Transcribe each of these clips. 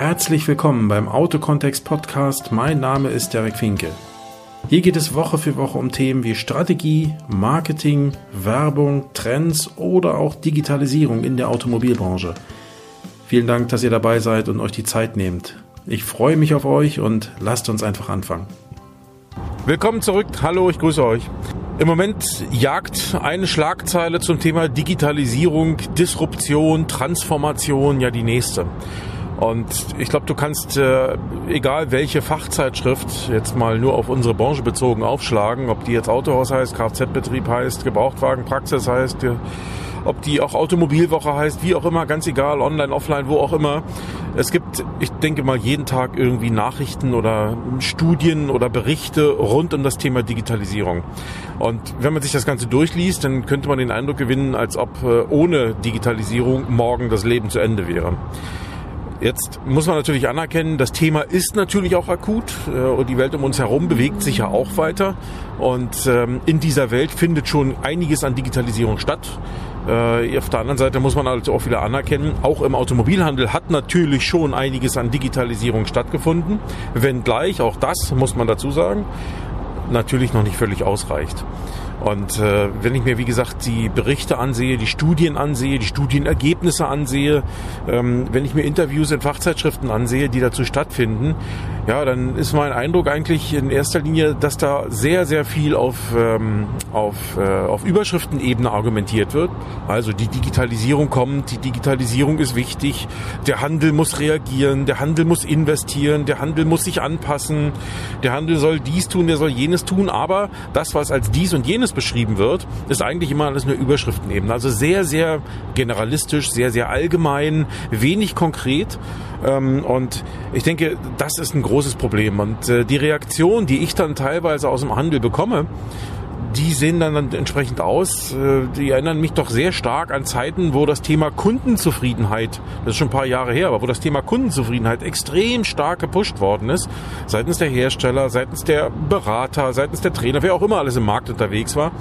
Herzlich willkommen beim Autokontext Podcast. Mein Name ist Derek Finke. Hier geht es Woche für Woche um Themen wie Strategie, Marketing, Werbung, Trends oder auch Digitalisierung in der Automobilbranche. Vielen Dank, dass ihr dabei seid und euch die Zeit nehmt. Ich freue mich auf euch und lasst uns einfach anfangen. Willkommen zurück. Hallo, ich grüße euch. Im Moment jagt eine Schlagzeile zum Thema Digitalisierung, Disruption, Transformation ja die nächste. Und ich glaube, du kannst, äh, egal welche Fachzeitschrift, jetzt mal nur auf unsere Branche bezogen aufschlagen, ob die jetzt Autohaus heißt, Kfz-Betrieb heißt, Gebrauchtwagenpraxis heißt, ob die auch Automobilwoche heißt, wie auch immer, ganz egal, online, offline, wo auch immer. Es gibt, ich denke mal, jeden Tag irgendwie Nachrichten oder Studien oder Berichte rund um das Thema Digitalisierung. Und wenn man sich das Ganze durchliest, dann könnte man den Eindruck gewinnen, als ob äh, ohne Digitalisierung morgen das Leben zu Ende wäre. Jetzt muss man natürlich anerkennen, das Thema ist natürlich auch akut äh, und die Welt um uns herum bewegt sich ja auch weiter. Und ähm, in dieser Welt findet schon einiges an Digitalisierung statt. Äh, auf der anderen Seite muss man also auch wieder anerkennen, auch im Automobilhandel hat natürlich schon einiges an Digitalisierung stattgefunden, wenngleich, auch das muss man dazu sagen, natürlich noch nicht völlig ausreicht. Und äh, wenn ich mir, wie gesagt, die Berichte ansehe, die Studien ansehe, die Studienergebnisse ansehe, ähm, wenn ich mir Interviews in Fachzeitschriften ansehe, die dazu stattfinden, ja, dann ist mein Eindruck eigentlich in erster Linie, dass da sehr, sehr viel auf, ähm, auf, äh, auf Überschriftenebene argumentiert wird. Also die Digitalisierung kommt, die Digitalisierung ist wichtig, der Handel muss reagieren, der Handel muss investieren, der Handel muss sich anpassen, der Handel soll dies tun, der soll jenes tun, aber das, was als dies und jenes beschrieben wird, ist eigentlich immer alles nur Überschriftenebene. Also sehr, sehr generalistisch, sehr, sehr allgemein, wenig konkret. Ähm, und ich denke, das ist ein großes Problem. Und äh, die Reaktion, die ich dann teilweise aus dem Handel bekomme, die sehen dann entsprechend aus. Äh, die erinnern mich doch sehr stark an Zeiten, wo das Thema Kundenzufriedenheit, das ist schon ein paar Jahre her, aber wo das Thema Kundenzufriedenheit extrem stark gepusht worden ist, seitens der Hersteller, seitens der Berater, seitens der Trainer, wer auch immer alles im Markt unterwegs war.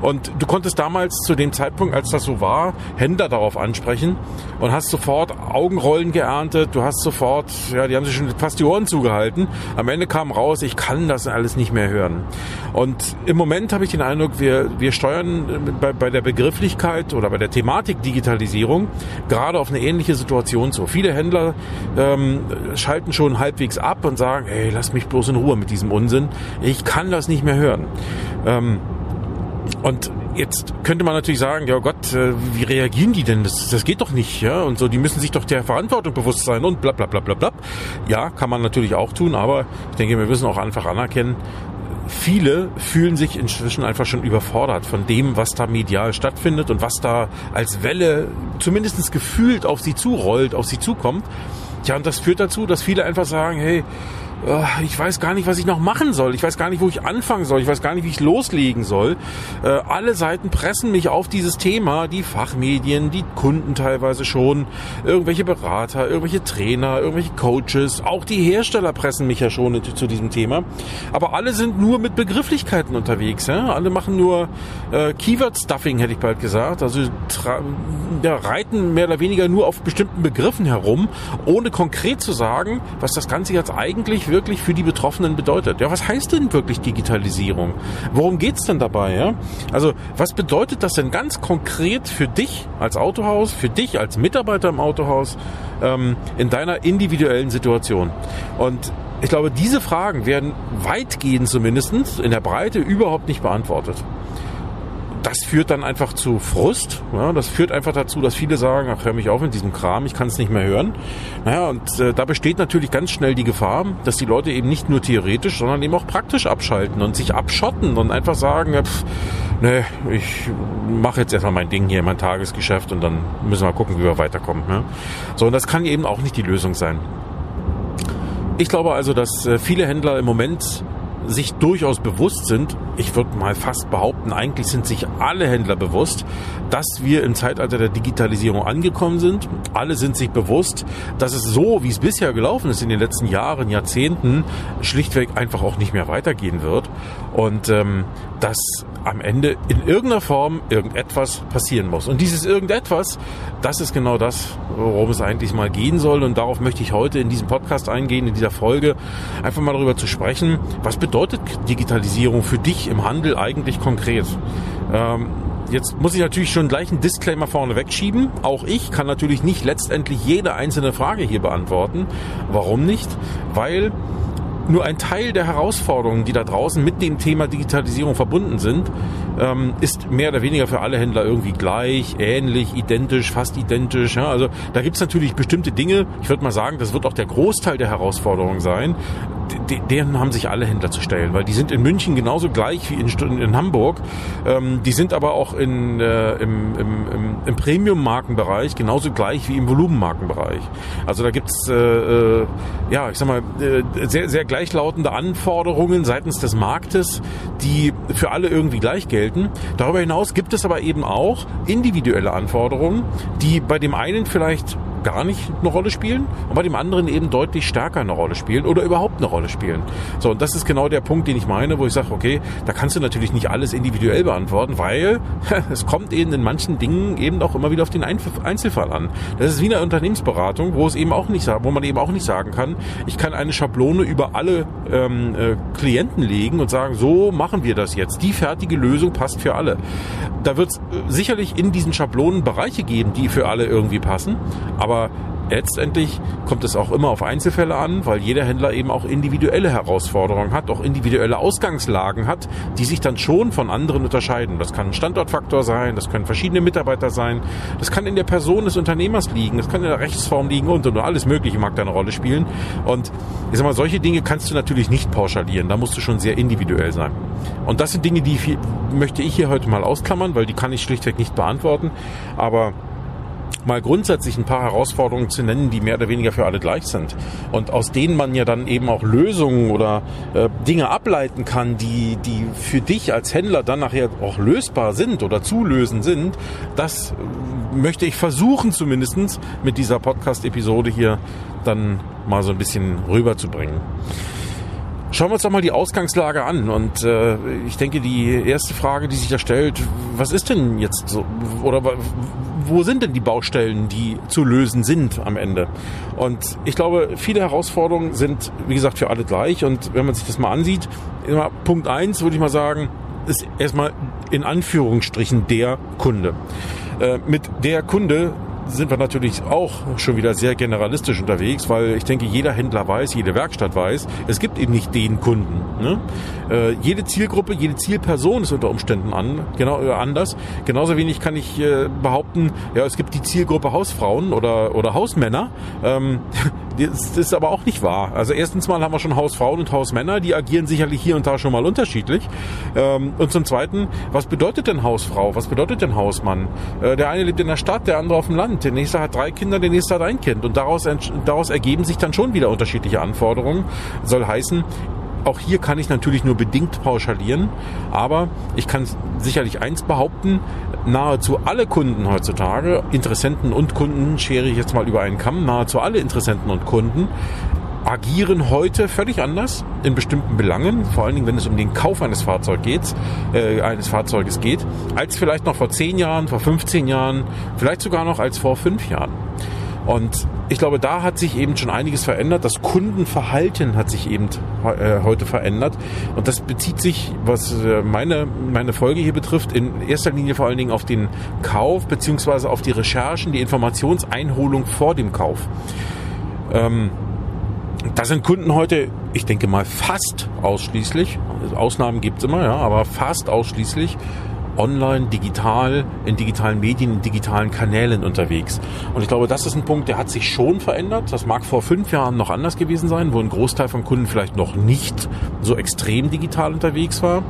Und du konntest damals zu dem Zeitpunkt, als das so war, Händler darauf ansprechen und hast sofort Augenrollen geerntet, du hast sofort, ja, die haben sich schon fast die Ohren zugehalten. Am Ende kam raus, ich kann das alles nicht mehr hören. Und im Moment habe ich den Eindruck, wir, wir steuern bei, bei der Begrifflichkeit oder bei der Thematik Digitalisierung gerade auf eine ähnliche Situation zu. Viele Händler ähm, schalten schon halbwegs ab und sagen, hey, lass mich bloß in Ruhe mit diesem Unsinn. Ich kann das nicht mehr hören. Ähm, und jetzt könnte man natürlich sagen, ja Gott, äh, wie reagieren die denn? Das, das geht doch nicht, ja? Und so, die müssen sich doch der Verantwortung bewusst sein und bla bla bla bla bla. Ja, kann man natürlich auch tun, aber ich denke, wir müssen auch einfach anerkennen, viele fühlen sich inzwischen einfach schon überfordert von dem, was da medial stattfindet und was da als Welle zumindest gefühlt auf sie zurollt, auf sie zukommt. Tja, und das führt dazu, dass viele einfach sagen, hey, ich weiß gar nicht, was ich noch machen soll. Ich weiß gar nicht, wo ich anfangen soll. Ich weiß gar nicht, wie ich loslegen soll. Äh, alle Seiten pressen mich auf dieses Thema. Die Fachmedien, die Kunden teilweise schon, irgendwelche Berater, irgendwelche Trainer, irgendwelche Coaches, auch die Hersteller pressen mich ja schon zu diesem Thema. Aber alle sind nur mit Begrifflichkeiten unterwegs. Alle machen nur äh, Keyword-Stuffing, hätte ich bald gesagt. Also ja, reiten mehr oder weniger nur auf bestimmten Begriffen herum, ohne konkret zu sagen, was das Ganze jetzt eigentlich wirklich für die Betroffenen bedeutet. Ja, was heißt denn wirklich Digitalisierung? Worum geht's denn dabei? Ja? Also, was bedeutet das denn ganz konkret für dich als Autohaus, für dich als Mitarbeiter im Autohaus ähm, in deiner individuellen Situation? Und ich glaube, diese Fragen werden weitgehend zumindest in der Breite überhaupt nicht beantwortet das führt dann einfach zu Frust. Ja, das führt einfach dazu, dass viele sagen, ach, hör mich auf mit diesem Kram, ich kann es nicht mehr hören. Naja, und äh, da besteht natürlich ganz schnell die Gefahr, dass die Leute eben nicht nur theoretisch, sondern eben auch praktisch abschalten und sich abschotten und einfach sagen, ja, pff, nee, ich mache jetzt erstmal mein Ding hier, mein Tagesgeschäft und dann müssen wir gucken, wie wir weiterkommen. Ja? So, und das kann eben auch nicht die Lösung sein. Ich glaube also, dass äh, viele Händler im Moment sich durchaus bewusst sind, ich würde mal fast behaupten, eigentlich sind sich alle Händler bewusst, dass wir im Zeitalter der Digitalisierung angekommen sind. Alle sind sich bewusst, dass es so, wie es bisher gelaufen ist in den letzten Jahren, Jahrzehnten, schlichtweg einfach auch nicht mehr weitergehen wird. Und ähm, dass am Ende in irgendeiner Form irgendetwas passieren muss. Und dieses irgendetwas, das ist genau das, worum es eigentlich mal gehen soll. Und darauf möchte ich heute in diesem Podcast eingehen, in dieser Folge, einfach mal darüber zu sprechen, was bedeutet Digitalisierung für dich im Handel eigentlich konkret? Ähm, Jetzt muss ich natürlich schon gleich einen Disclaimer vorne wegschieben. Auch ich kann natürlich nicht letztendlich jede einzelne Frage hier beantworten. Warum nicht? Weil nur ein Teil der Herausforderungen, die da draußen mit dem Thema Digitalisierung verbunden sind, ähm, ist mehr oder weniger für alle Händler irgendwie gleich, ähnlich, identisch, fast identisch. Also da gibt's natürlich bestimmte Dinge, ich würde mal sagen, das wird auch der Großteil der Herausforderungen sein, deren haben sich alle Händler zu stellen, weil die sind in München genauso gleich wie in, in Hamburg. Ähm, die sind aber auch in, äh, im, im, im, im Premium-Markenbereich genauso gleich wie im Volumenmarkenbereich. Also da gibt's äh, äh, ja, ich sag mal, äh, sehr, sehr gleichlautende Anforderungen seitens des Marktes, die für alle irgendwie gleich gelten. Darüber hinaus gibt es aber eben auch individuelle Anforderungen, die bei dem einen vielleicht gar nicht eine Rolle spielen und bei dem anderen eben deutlich stärker eine Rolle spielen oder überhaupt eine Rolle spielen. So, und das ist genau der Punkt, den ich meine, wo ich sage, okay, da kannst du natürlich nicht alles individuell beantworten, weil es kommt eben in manchen Dingen eben auch immer wieder auf den Einzelfall an. Das ist wie eine Unternehmensberatung, wo es eben auch nicht, wo man eben auch nicht sagen kann, ich kann eine Schablone über alle ähm, äh, Klienten legen und sagen, so machen wir das jetzt. Die fertige Lösung passt für alle. Da wird es äh, sicherlich in diesen Schablonen Bereiche geben, die für alle irgendwie passen, aber aber letztendlich kommt es auch immer auf Einzelfälle an, weil jeder Händler eben auch individuelle Herausforderungen hat, auch individuelle Ausgangslagen hat, die sich dann schon von anderen unterscheiden. Das kann ein Standortfaktor sein, das können verschiedene Mitarbeiter sein, das kann in der Person des Unternehmers liegen, das kann in der Rechtsform liegen und, und alles Mögliche mag da eine Rolle spielen. Und ich sag mal, solche Dinge kannst du natürlich nicht pauschalieren, da musst du schon sehr individuell sein. Und das sind Dinge, die möchte ich hier heute mal ausklammern, weil die kann ich schlichtweg nicht beantworten. Aber mal grundsätzlich ein paar Herausforderungen zu nennen, die mehr oder weniger für alle gleich sind und aus denen man ja dann eben auch Lösungen oder äh, Dinge ableiten kann, die, die für dich als Händler dann nachher auch lösbar sind oder zu lösen sind, das äh, möchte ich versuchen zumindestens mit dieser Podcast-Episode hier dann mal so ein bisschen rüberzubringen. Schauen wir uns doch mal die Ausgangslage an. Und äh, ich denke, die erste Frage, die sich da stellt, was ist denn jetzt so? Oder wo sind denn die Baustellen, die zu lösen sind am Ende? Und ich glaube, viele Herausforderungen sind, wie gesagt, für alle gleich. Und wenn man sich das mal ansieht, Punkt eins würde ich mal sagen, ist erstmal in Anführungsstrichen der Kunde. Äh, mit der Kunde sind wir natürlich auch schon wieder sehr generalistisch unterwegs, weil ich denke, jeder Händler weiß, jede Werkstatt weiß, es gibt eben nicht den Kunden. Ne? Äh, jede Zielgruppe, jede Zielperson ist unter Umständen an, genau, äh, anders. Genauso wenig kann ich äh, behaupten, ja, es gibt die Zielgruppe Hausfrauen oder, oder Hausmänner. Ähm, das ist aber auch nicht wahr. Also erstens mal haben wir schon Hausfrauen und Hausmänner, die agieren sicherlich hier und da schon mal unterschiedlich. Ähm, und zum Zweiten, was bedeutet denn Hausfrau? Was bedeutet denn Hausmann? Äh, der eine lebt in der Stadt, der andere auf dem Land. Der nächste hat drei Kinder, der nächste hat ein Kind. Und daraus, daraus ergeben sich dann schon wieder unterschiedliche Anforderungen. Soll heißen, auch hier kann ich natürlich nur bedingt pauschalieren, aber ich kann sicherlich eins behaupten, nahezu alle Kunden heutzutage, Interessenten und Kunden, schere ich jetzt mal über einen Kamm, nahezu alle Interessenten und Kunden agieren heute völlig anders in bestimmten Belangen, vor allen Dingen wenn es um den Kauf eines Fahrzeugs geht, äh, eines Fahrzeuges geht, als vielleicht noch vor 10 Jahren, vor 15 Jahren, vielleicht sogar noch als vor 5 Jahren. Und ich glaube, da hat sich eben schon einiges verändert. Das Kundenverhalten hat sich eben äh, heute verändert. Und das bezieht sich, was äh, meine, meine Folge hier betrifft, in erster Linie vor allen Dingen auf den Kauf beziehungsweise auf die Recherchen, die Informationseinholung vor dem Kauf. Ähm, da sind Kunden heute, ich denke mal fast ausschließlich, Ausnahmen gibt es immer, ja, aber fast ausschließlich online, digital, in digitalen Medien, in digitalen Kanälen unterwegs. Und ich glaube, das ist ein Punkt, der hat sich schon verändert. Das mag vor fünf Jahren noch anders gewesen sein, wo ein Großteil von Kunden vielleicht noch nicht so extrem digital unterwegs war.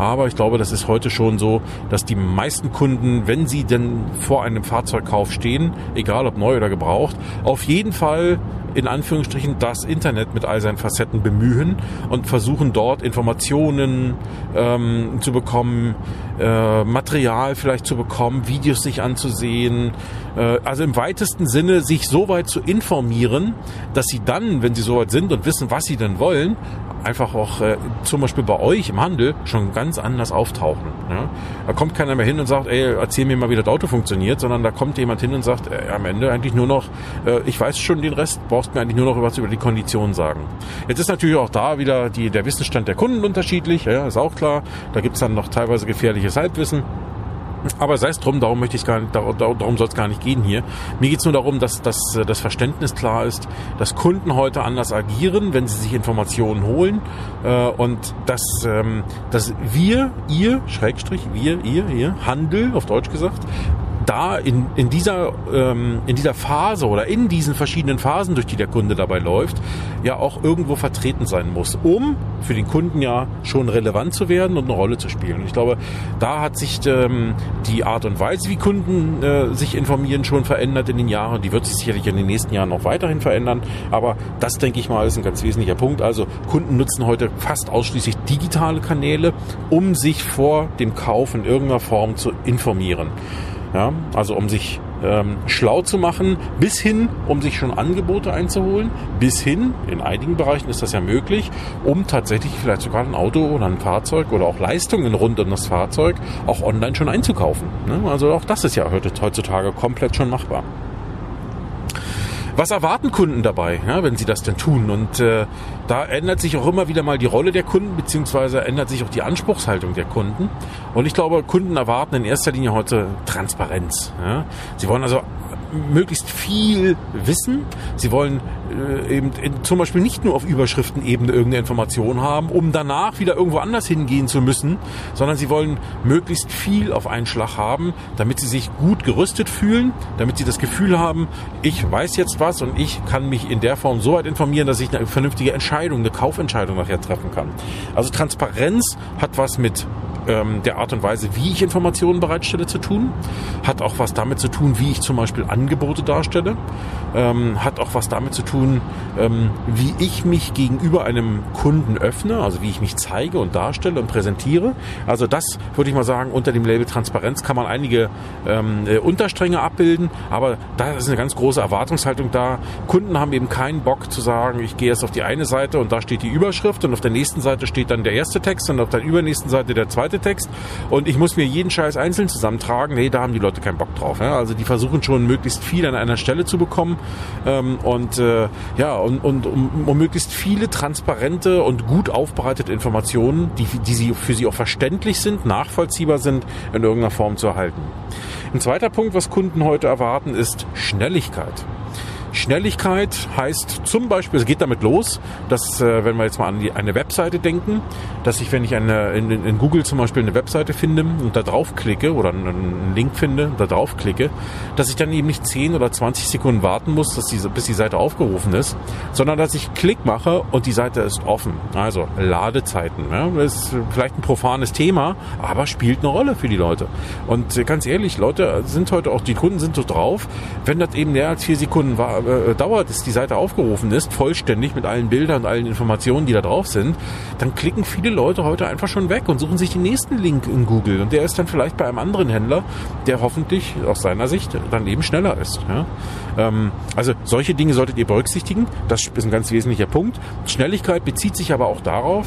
Aber ich glaube, das ist heute schon so, dass die meisten Kunden, wenn sie denn vor einem Fahrzeugkauf stehen, egal ob neu oder gebraucht, auf jeden Fall in Anführungsstrichen das Internet mit all seinen Facetten bemühen und versuchen dort Informationen ähm, zu bekommen, äh, Material vielleicht zu bekommen, Videos sich anzusehen. Äh, also im weitesten Sinne sich so weit zu informieren, dass sie dann, wenn sie soweit sind und wissen, was sie denn wollen, einfach auch äh, zum Beispiel bei euch im Handel schon ganz anders auftauchen. Ja? Da kommt keiner mehr hin und sagt, ey, erzähl mir mal, wie das Auto funktioniert, sondern da kommt jemand hin und sagt, äh, am Ende eigentlich nur noch, äh, ich weiß schon den Rest, brauchst mir eigentlich nur noch was über die Konditionen sagen. Jetzt ist natürlich auch da wieder die, der Wissensstand der Kunden unterschiedlich, ja, ist auch klar. Da gibt's dann noch teilweise gefährliches Halbwissen. Aber sei es drum, darum möchte ich gar nicht, darum soll es gar nicht gehen hier. Mir geht es nur darum, dass, dass das Verständnis klar ist, dass Kunden heute anders agieren, wenn sie sich Informationen holen äh, und dass, ähm, dass wir, ihr, Schrägstrich, wir, ihr, ihr, Handel, auf Deutsch gesagt, da in, in, dieser, ähm, in dieser Phase oder in diesen verschiedenen Phasen, durch die der Kunde dabei läuft, ja auch irgendwo vertreten sein muss, um für den Kunden ja schon relevant zu werden und eine Rolle zu spielen. Und ich glaube, da hat sich ähm, die Art und Weise, wie Kunden äh, sich informieren, schon verändert in den Jahren. Die wird sich sicherlich in den nächsten Jahren noch weiterhin verändern. Aber das, denke ich mal, ist ein ganz wesentlicher Punkt. Also Kunden nutzen heute fast ausschließlich digitale Kanäle, um sich vor dem Kauf in irgendeiner Form zu informieren. Ja, also um sich ähm, schlau zu machen, bis hin, um sich schon Angebote einzuholen, bis hin, in einigen Bereichen ist das ja möglich, um tatsächlich vielleicht sogar ein Auto oder ein Fahrzeug oder auch Leistungen rund um das Fahrzeug auch online schon einzukaufen. Ne? Also auch das ist ja heutzutage komplett schon machbar. Was erwarten Kunden dabei, ja, wenn sie das denn tun? Und äh, da ändert sich auch immer wieder mal die Rolle der Kunden, beziehungsweise ändert sich auch die Anspruchshaltung der Kunden. Und ich glaube, Kunden erwarten in erster Linie heute Transparenz. Ja. Sie wollen also möglichst viel wissen. Sie wollen äh, eben in, zum Beispiel nicht nur auf Überschriftenebene irgendeine Information haben, um danach wieder irgendwo anders hingehen zu müssen, sondern sie wollen möglichst viel auf einen Schlag haben, damit sie sich gut gerüstet fühlen, damit sie das Gefühl haben, ich weiß jetzt was und ich kann mich in der Form so weit informieren, dass ich eine vernünftige Entscheidung, eine Kaufentscheidung nachher treffen kann. Also Transparenz hat was mit ähm, der Art und Weise, wie ich Informationen bereitstelle, zu tun. Hat auch was damit zu tun, wie ich zum Beispiel Angebote darstelle. Ähm, hat auch was damit zu tun, ähm, wie ich mich gegenüber einem Kunden öffne, also wie ich mich zeige und darstelle und präsentiere. Also das würde ich mal sagen, unter dem Label Transparenz kann man einige ähm, äh, Unterstränge abbilden, aber da ist eine ganz große Erwartungshaltung da. Kunden haben eben keinen Bock zu sagen, ich gehe jetzt auf die eine Seite und da steht die Überschrift und auf der nächsten Seite steht dann der erste Text und auf der übernächsten Seite der zweite Text und ich muss mir jeden Scheiß einzeln zusammentragen. Nee, da haben die Leute keinen Bock drauf. Ja? Also die versuchen schon möglichst viel an einer Stelle zu bekommen ähm, und äh, ja, und, und um, um möglichst viele transparente und gut aufbereitete Informationen, die, die sie für sie auch verständlich sind, nachvollziehbar sind, in irgendeiner Form zu erhalten. Ein zweiter Punkt, was Kunden heute erwarten, ist Schnelligkeit. Schnelligkeit heißt zum Beispiel, es geht damit los, dass, äh, wenn wir jetzt mal an die, eine Webseite denken, dass ich, wenn ich eine, in, in Google zum Beispiel eine Webseite finde und da draufklicke oder einen Link finde und da draufklicke, dass ich dann eben nicht 10 oder 20 Sekunden warten muss, dass diese, bis die Seite aufgerufen ist, sondern dass ich Klick mache und die Seite ist offen. Also Ladezeiten. Ja, das ist vielleicht ein profanes Thema, aber spielt eine Rolle für die Leute. Und ganz ehrlich, Leute sind heute auch, die Kunden sind so drauf, wenn das eben mehr als vier Sekunden war, äh, dauert, bis die Seite aufgerufen ist, vollständig mit allen Bildern und allen Informationen, die da drauf sind, dann klicken viele Leute heute einfach schon weg und suchen sich den nächsten Link in Google. Und der ist dann vielleicht bei einem anderen Händler, der hoffentlich aus seiner Sicht dann eben schneller ist. Ja? Ähm, also solche Dinge solltet ihr berücksichtigen. Das ist ein ganz wesentlicher Punkt. Schnelligkeit bezieht sich aber auch darauf,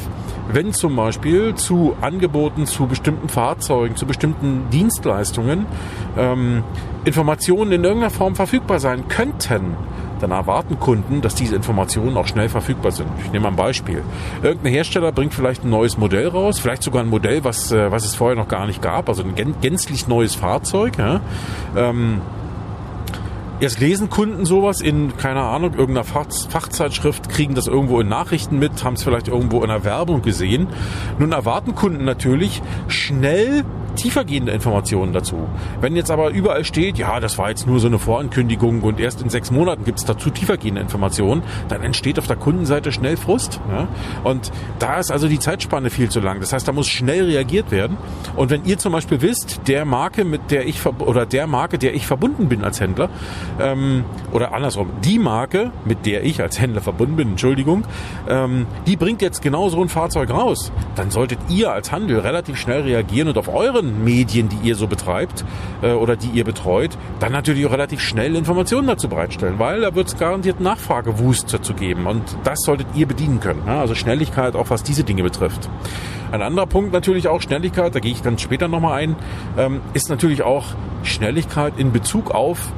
wenn zum Beispiel zu Angeboten zu bestimmten Fahrzeugen, zu bestimmten Dienstleistungen ähm, Informationen in irgendeiner Form verfügbar sein könnten, dann erwarten Kunden, dass diese Informationen auch schnell verfügbar sind. Ich nehme mal ein Beispiel. Irgendein Hersteller bringt vielleicht ein neues Modell raus, vielleicht sogar ein Modell, was, äh, was es vorher noch gar nicht gab, also ein gänzlich neues Fahrzeug. Ja? Ähm, Jetzt lesen Kunden sowas in, keine Ahnung, irgendeiner Fachzeitschrift, kriegen das irgendwo in Nachrichten mit, haben es vielleicht irgendwo in der Werbung gesehen. Nun erwarten Kunden natürlich schnell tiefergehende Informationen dazu. Wenn jetzt aber überall steht, ja, das war jetzt nur so eine Vorankündigung und erst in sechs Monaten gibt es dazu tiefergehende Informationen, dann entsteht auf der Kundenseite schnell Frust. Ja? Und da ist also die Zeitspanne viel zu lang. Das heißt, da muss schnell reagiert werden. Und wenn ihr zum Beispiel wisst, der Marke, mit der ich oder der Marke, der ich verbunden bin als Händler, ähm, oder andersrum, die Marke, mit der ich als Händler verbunden bin, Entschuldigung, ähm, die bringt jetzt genau so ein Fahrzeug raus, dann solltet ihr als Handel relativ schnell reagieren und auf euren Medien, die ihr so betreibt äh, oder die ihr betreut, dann natürlich auch relativ schnell Informationen dazu bereitstellen, weil da wird es garantiert Nachfragewust dazu geben und das solltet ihr bedienen können. Ja? Also Schnelligkeit auch was diese Dinge betrifft. Ein anderer Punkt natürlich auch Schnelligkeit, da gehe ich dann später nochmal ein, ähm, ist natürlich auch Schnelligkeit in Bezug auf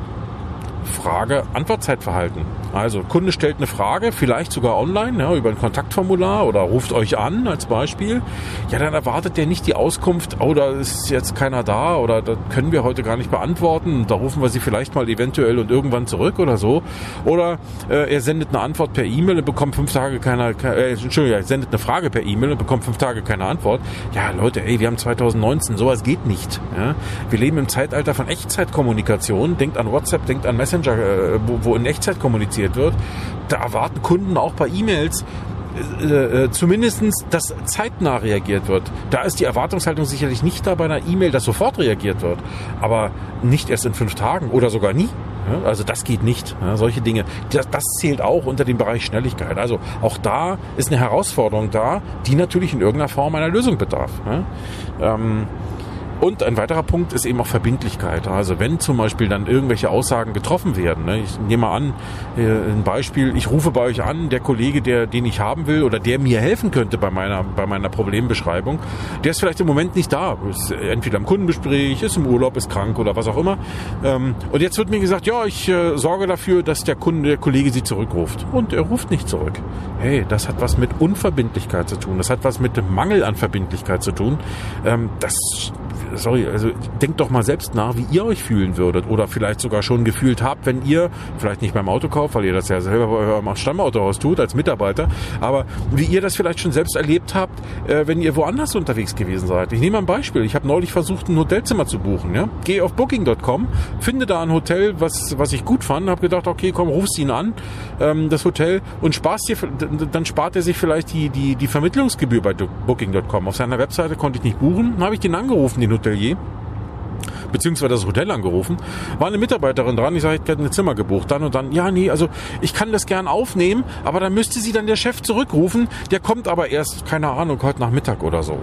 Frage-Antwortzeitverhalten. Also Kunde stellt eine Frage, vielleicht sogar online, ja, über ein Kontaktformular oder ruft euch an als Beispiel. Ja, dann erwartet der nicht die Auskunft, oh, da ist jetzt keiner da oder das können wir heute gar nicht beantworten. Da rufen wir sie vielleicht mal eventuell und irgendwann zurück oder so. Oder äh, er sendet eine Antwort per E-Mail und bekommt fünf Tage keine, äh, Entschuldigung, er sendet eine Frage per E-Mail und bekommt fünf Tage keine Antwort. Ja, Leute, ey, wir haben 2019, sowas geht nicht. Ja? Wir leben im Zeitalter von Echtzeitkommunikation. Denkt an WhatsApp, denkt an Messenger, äh, wo, wo in Echtzeit kommuniziert kommuniziert wird, da erwarten Kunden auch bei E-Mails äh, äh, zumindestens, dass zeitnah reagiert wird. Da ist die Erwartungshaltung sicherlich nicht da bei einer E-Mail, dass sofort reagiert wird, aber nicht erst in fünf Tagen oder sogar nie. Also das geht nicht. Solche Dinge. Das, das, zählt auch unter dem Bereich Schnelligkeit. Also auch da ist eine Herausforderung da, die natürlich in irgendeiner Form einer Lösung bedarf. Ähm, und ein weiterer Punkt ist eben auch Verbindlichkeit. Also wenn zum Beispiel dann irgendwelche Aussagen getroffen werden, ne, ich nehme mal an, äh, ein Beispiel, ich rufe bei euch an, der Kollege, der, den ich haben will oder der mir helfen könnte bei meiner, bei meiner Problembeschreibung, der ist vielleicht im Moment nicht da. Ist entweder im Kundenbesprich, ist im Urlaub, ist krank oder was auch immer. Ähm, und jetzt wird mir gesagt, ja, ich äh, sorge dafür, dass der Kunde, der Kollege sie zurückruft. Und er ruft nicht zurück. Hey, das hat was mit Unverbindlichkeit zu tun. Das hat was mit Mangel an Verbindlichkeit zu tun. Ähm, das sorry, also denkt doch mal selbst nach, wie ihr euch fühlen würdet oder vielleicht sogar schon gefühlt habt, wenn ihr, vielleicht nicht beim Autokauf, weil ihr das ja selber bei eurem Stammautohaus tut als Mitarbeiter, aber wie ihr das vielleicht schon selbst erlebt habt, äh, wenn ihr woanders unterwegs gewesen seid. Ich nehme ein Beispiel. Ich habe neulich versucht, ein Hotelzimmer zu buchen. Ja? Gehe auf Booking.com, finde da ein Hotel, was, was ich gut fand, habe gedacht, okay, komm, rufst ihn an, ähm, das Hotel, und sparst dir, dann spart er sich vielleicht die, die, die Vermittlungsgebühr bei Booking.com. Auf seiner Webseite konnte ich nicht buchen, habe ich den angerufen, den Hotelier beziehungsweise das Hotel angerufen, war eine Mitarbeiterin dran, ich sage, ich hätte ein Zimmer gebucht, dann und dann, ja, nee, also ich kann das gern aufnehmen, aber dann müsste sie dann der Chef zurückrufen, der kommt aber erst, keine Ahnung, heute Nachmittag oder so.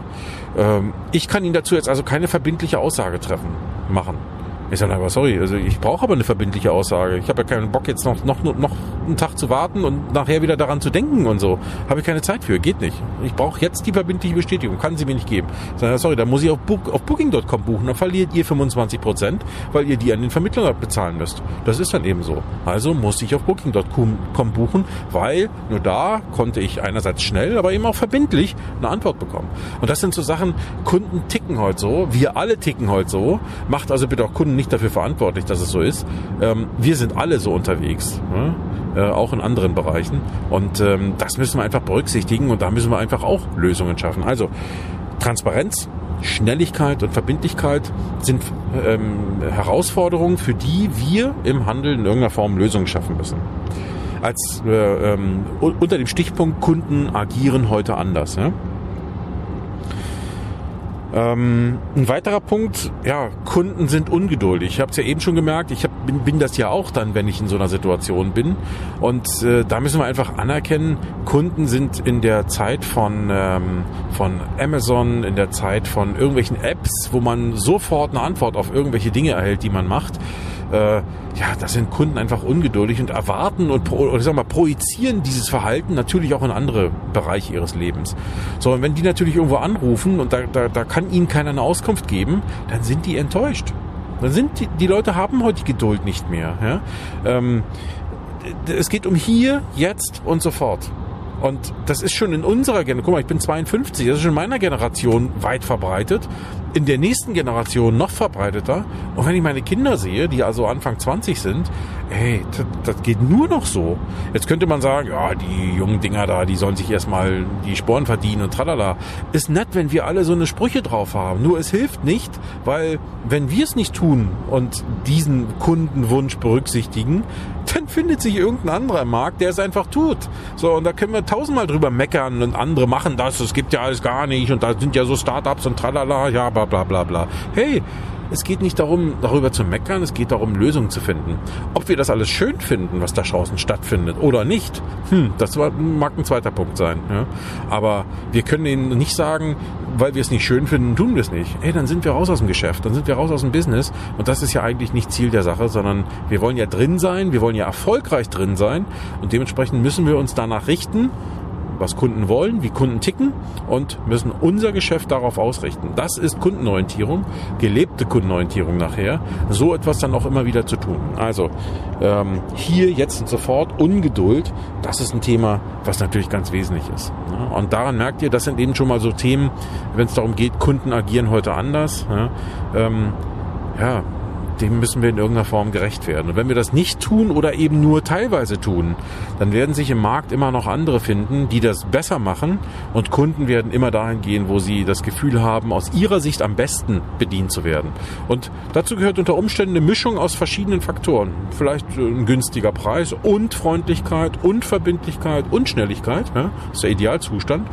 Ähm, ich kann Ihnen dazu jetzt also keine verbindliche Aussage treffen, machen. Ich sage, aber sorry, also ich brauche aber eine verbindliche Aussage. Ich habe ja keinen Bock jetzt noch, noch, noch einen Tag zu warten und nachher wieder daran zu denken und so. Habe ich keine Zeit für, geht nicht. Ich brauche jetzt die verbindliche Bestätigung, kann sie mir nicht geben. Ich sage, sorry, dann muss ich auf, Book, auf Booking.com buchen, dann verliert ihr 25 Prozent, weil ihr die an den Vermittler bezahlen müsst. Das ist dann eben so. Also muss ich auf Booking.com buchen, weil nur da konnte ich einerseits schnell, aber eben auch verbindlich eine Antwort bekommen. Und das sind so Sachen, Kunden ticken heute so, wir alle ticken heute so, macht also bitte auch Kunden nicht nicht dafür verantwortlich, dass es so ist. Ähm, wir sind alle so unterwegs, ne? äh, auch in anderen Bereichen. Und ähm, das müssen wir einfach berücksichtigen und da müssen wir einfach auch Lösungen schaffen. Also Transparenz, Schnelligkeit und Verbindlichkeit sind ähm, Herausforderungen, für die wir im Handel in irgendeiner Form Lösungen schaffen müssen. Als äh, ähm, unter dem Stichpunkt Kunden agieren heute anders. Ja? Ähm, ein weiterer Punkt, ja, Kunden sind ungeduldig. Ich habe es ja eben schon gemerkt, ich hab, bin, bin das ja auch dann, wenn ich in so einer Situation bin. Und äh, da müssen wir einfach anerkennen, Kunden sind in der Zeit von, ähm, von Amazon, in der Zeit von irgendwelchen Apps, wo man sofort eine Antwort auf irgendwelche Dinge erhält, die man macht, äh, ja, da sind Kunden einfach ungeduldig und erwarten und oder sag mal, projizieren dieses Verhalten natürlich auch in andere Bereiche ihres Lebens. So, und wenn die natürlich irgendwo anrufen und da, da, da kann ihnen keiner eine Auskunft geben, dann sind die enttäuscht. Dann sind die, die Leute haben heute die Geduld nicht mehr. Ja? Ähm, es geht um hier, jetzt und sofort. Und das ist schon in unserer Generation, guck mal, ich bin 52, das ist schon in meiner Generation weit verbreitet, in der nächsten Generation noch verbreiteter. Und wenn ich meine Kinder sehe, die also Anfang 20 sind, Hey, das, das geht nur noch so. Jetzt könnte man sagen, ja, die jungen Dinger da, die sollen sich erstmal die Sporen verdienen und tralala. Ist nett, wenn wir alle so eine Sprüche drauf haben. Nur es hilft nicht, weil wenn wir es nicht tun und diesen Kundenwunsch berücksichtigen, dann findet sich irgendein anderer Markt, der es einfach tut. So, und da können wir tausendmal drüber meckern und andere machen das, es gibt ja alles gar nicht und da sind ja so Startups und tralala, ja, bla bla bla bla. Hey, es geht nicht darum, darüber zu meckern, es geht darum, Lösungen zu finden. Ob wir das alles schön finden, was da draußen stattfindet oder nicht, hm, das mag ein zweiter Punkt sein. Ja? Aber wir können ihnen nicht sagen, weil wir es nicht schön finden, tun wir es nicht. Ey, dann sind wir raus aus dem Geschäft, dann sind wir raus aus dem Business und das ist ja eigentlich nicht Ziel der Sache, sondern wir wollen ja drin sein, wir wollen ja erfolgreich drin sein und dementsprechend müssen wir uns danach richten was Kunden wollen, wie Kunden ticken und müssen unser Geschäft darauf ausrichten. Das ist Kundenorientierung, gelebte Kundenorientierung nachher, so etwas dann auch immer wieder zu tun. Also ähm, hier, jetzt und sofort, Ungeduld, das ist ein Thema, was natürlich ganz wesentlich ist. Und daran merkt ihr, das sind eben schon mal so Themen, wenn es darum geht, Kunden agieren heute anders. Ja, ähm, ja dem müssen wir in irgendeiner Form gerecht werden. Und wenn wir das nicht tun oder eben nur teilweise tun, dann werden sich im Markt immer noch andere finden, die das besser machen und Kunden werden immer dahin gehen, wo sie das Gefühl haben, aus ihrer Sicht am besten bedient zu werden. Und dazu gehört unter Umständen eine Mischung aus verschiedenen Faktoren. Vielleicht ein günstiger Preis und Freundlichkeit und Verbindlichkeit und Schnelligkeit. Das ist der Idealzustand.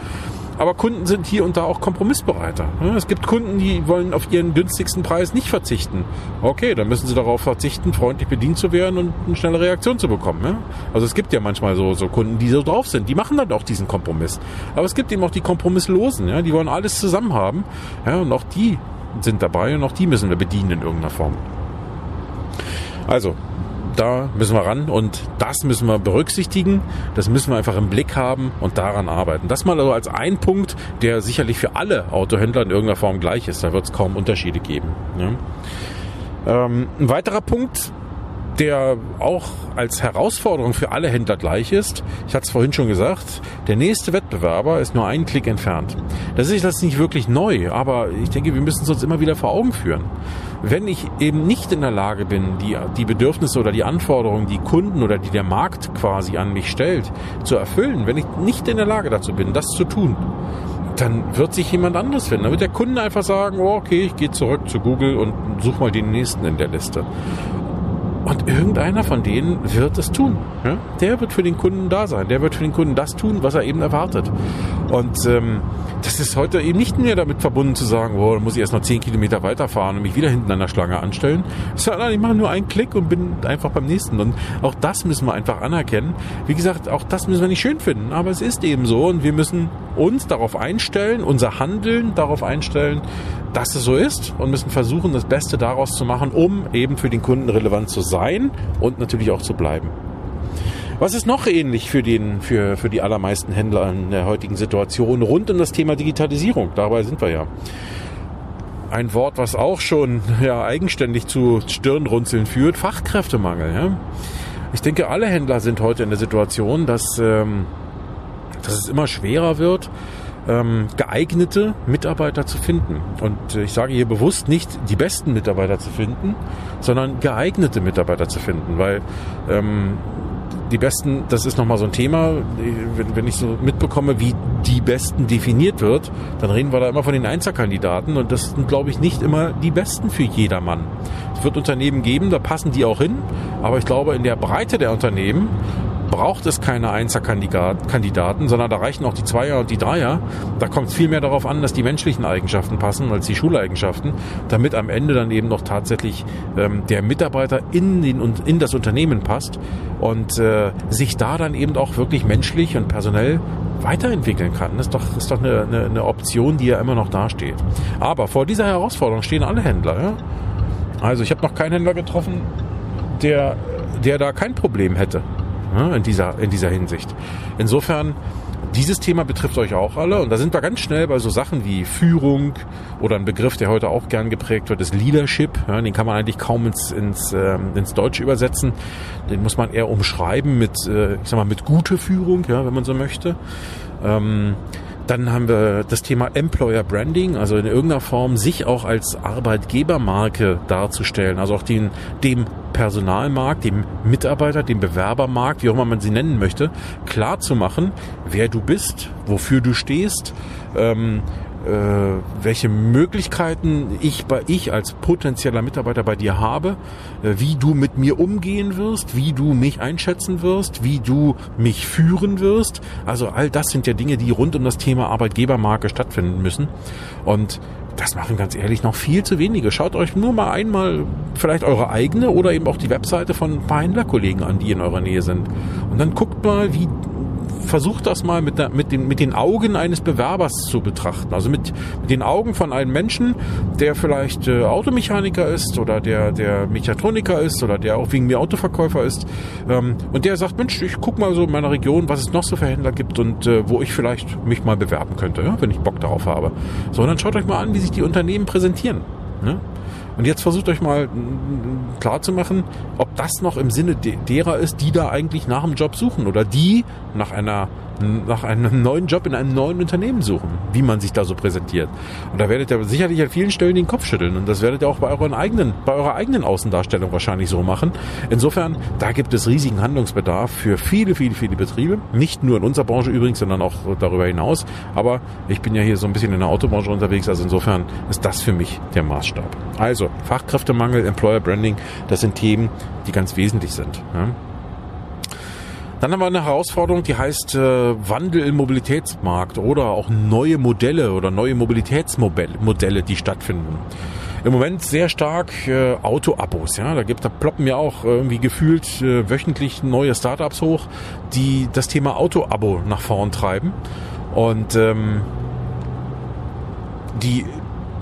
Aber Kunden sind hier und da auch kompromissbereiter. Es gibt Kunden, die wollen auf ihren günstigsten Preis nicht verzichten. Okay, dann müssen sie darauf verzichten, freundlich bedient zu werden und eine schnelle Reaktion zu bekommen. Also es gibt ja manchmal so, so Kunden, die so drauf sind. Die machen dann auch diesen Kompromiss. Aber es gibt eben auch die Kompromisslosen. Die wollen alles zusammen haben. Und auch die sind dabei und auch die müssen wir bedienen in irgendeiner Form. Also, da müssen wir ran und das müssen wir berücksichtigen, das müssen wir einfach im Blick haben und daran arbeiten. Das mal also als ein Punkt, der sicherlich für alle Autohändler in irgendeiner Form gleich ist. Da wird es kaum Unterschiede geben. Ja. Ähm, ein weiterer Punkt, der auch als Herausforderung für alle Händler gleich ist. Ich hatte es vorhin schon gesagt, der nächste Wettbewerber ist nur einen Klick entfernt. Das ist das nicht wirklich neu, aber ich denke, wir müssen es uns immer wieder vor Augen führen. Wenn ich eben nicht in der Lage bin, die, die Bedürfnisse oder die Anforderungen, die Kunden oder die der Markt quasi an mich stellt, zu erfüllen, wenn ich nicht in der Lage dazu bin, das zu tun, dann wird sich jemand anderes finden. Dann wird der Kunde einfach sagen, oh, okay, ich gehe zurück zu Google und suche mal den nächsten in der Liste. Und irgendeiner von denen wird es tun. Der wird für den Kunden da sein. Der wird für den Kunden das tun, was er eben erwartet. Und ähm, das ist heute eben nicht mehr damit verbunden zu sagen, oh, da muss ich erst noch zehn Kilometer weiterfahren und mich wieder hinten an der Schlange anstellen. Sondern ich mache nur einen Klick und bin einfach beim nächsten. Und auch das müssen wir einfach anerkennen. Wie gesagt, auch das müssen wir nicht schön finden. Aber es ist eben so und wir müssen uns darauf einstellen, unser Handeln darauf einstellen, dass es so ist und müssen versuchen, das Beste daraus zu machen, um eben für den Kunden relevant zu sein und natürlich auch zu bleiben. Was ist noch ähnlich für, den, für, für die allermeisten Händler in der heutigen Situation rund um das Thema Digitalisierung? Dabei sind wir ja. Ein Wort, was auch schon ja, eigenständig zu Stirnrunzeln führt, Fachkräftemangel. Ja? Ich denke, alle Händler sind heute in der Situation, dass, ähm, dass es immer schwerer wird, ähm, geeignete Mitarbeiter zu finden. Und ich sage hier bewusst nicht die besten Mitarbeiter zu finden, sondern geeignete Mitarbeiter zu finden, weil ähm, die Besten, das ist nochmal so ein Thema, wenn, wenn ich so mitbekomme, wie die Besten definiert wird, dann reden wir da immer von den Einzelkandidaten und das sind, glaube ich, nicht immer die Besten für jedermann. Es wird Unternehmen geben, da passen die auch hin, aber ich glaube, in der Breite der Unternehmen braucht es keine Einserkandidaten, sondern da reichen auch die Zweier und die Dreier. Da kommt es viel mehr darauf an, dass die menschlichen Eigenschaften passen als die Schuleigenschaften, damit am Ende dann eben noch tatsächlich ähm, der Mitarbeiter in, den, in das Unternehmen passt und äh, sich da dann eben auch wirklich menschlich und personell weiterentwickeln kann. Das ist doch, ist doch eine, eine, eine Option, die ja immer noch dasteht. Aber vor dieser Herausforderung stehen alle Händler. Ja? Also ich habe noch keinen Händler getroffen, der, der da kein Problem hätte ne, in, dieser, in dieser Hinsicht. Insofern, dieses Thema betrifft euch auch alle und da sind wir ganz schnell bei so Sachen wie Führung oder ein Begriff, der heute auch gern geprägt wird, ist Leadership. Ja, den kann man eigentlich kaum ins, ins, ähm, ins Deutsche übersetzen. Den muss man eher umschreiben mit, äh, ich sag mal, mit gute Führung, ja, wenn man so möchte. Ähm, Dann haben wir das Thema Employer Branding, also in irgendeiner Form sich auch als Arbeitgebermarke darzustellen, also auch den, dem Personalmarkt, dem Mitarbeiter, dem Bewerbermarkt, wie auch immer man sie nennen möchte, klar zu machen, wer du bist, wofür du stehst, ähm, äh, welche Möglichkeiten ich bei ich als potenzieller Mitarbeiter bei dir habe, äh, wie du mit mir umgehen wirst, wie du mich einschätzen wirst, wie du mich führen wirst. Also all das sind ja Dinge, die rund um das Thema Arbeitgebermarke stattfinden müssen. Und das machen ganz ehrlich noch viel zu wenige. Schaut euch nur mal einmal vielleicht eure eigene oder eben auch die Webseite von ein paar Händlerkollegen an, die in eurer Nähe sind. Und dann guckt mal, wie versucht das mal mit, der, mit, den, mit den Augen eines Bewerbers zu betrachten. Also mit, mit den Augen von einem Menschen, der vielleicht äh, Automechaniker ist oder der, der Mechatroniker ist oder der auch wegen mir Autoverkäufer ist. Ähm, und der sagt, Mensch, ich guck mal so in meiner Region, was es noch so für Händler gibt und äh, wo ich vielleicht mich mal bewerben könnte, ja, wenn ich Bock darauf habe. So, und dann schaut euch mal an, wie sich die Unternehmen präsentieren. Ne? Und jetzt versucht euch mal klar zu machen, ob das noch im Sinne derer ist, die da eigentlich nach einem Job suchen oder die nach einer nach einem neuen Job in einem neuen Unternehmen suchen, wie man sich da so präsentiert. Und da werdet ihr sicherlich an vielen Stellen den Kopf schütteln und das werdet ihr auch bei euren eigenen, bei eurer eigenen Außendarstellung wahrscheinlich so machen. Insofern, da gibt es riesigen Handlungsbedarf für viele, viele, viele Betriebe. Nicht nur in unserer Branche übrigens, sondern auch darüber hinaus. Aber ich bin ja hier so ein bisschen in der Autobranche unterwegs, also insofern ist das für mich der Maßstab. Also, Fachkräftemangel, Employer Branding, das sind Themen, die ganz wesentlich sind. Ja? Dann haben wir eine Herausforderung, die heißt äh, Wandel im Mobilitätsmarkt oder auch neue Modelle oder neue Mobilitätsmodelle, die stattfinden. Im Moment sehr stark äh, Auto-Abos, ja, da gibt, da ploppen ja auch irgendwie gefühlt äh, wöchentlich neue Startups hoch, die das Thema Auto-Abo nach vorn treiben und ähm, die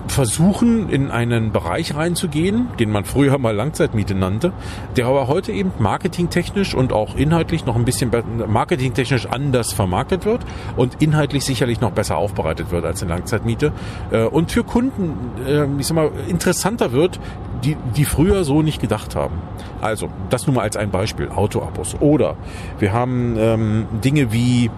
versuchen, in einen Bereich reinzugehen, den man früher mal Langzeitmiete nannte, der aber heute eben marketingtechnisch und auch inhaltlich noch ein bisschen marketingtechnisch anders vermarktet wird und inhaltlich sicherlich noch besser aufbereitet wird als eine Langzeitmiete äh, und für Kunden, äh, ich sag mal, interessanter wird, die, die früher so nicht gedacht haben. Also, das nur mal als ein Beispiel, Autoabos. Oder wir haben ähm, Dinge wie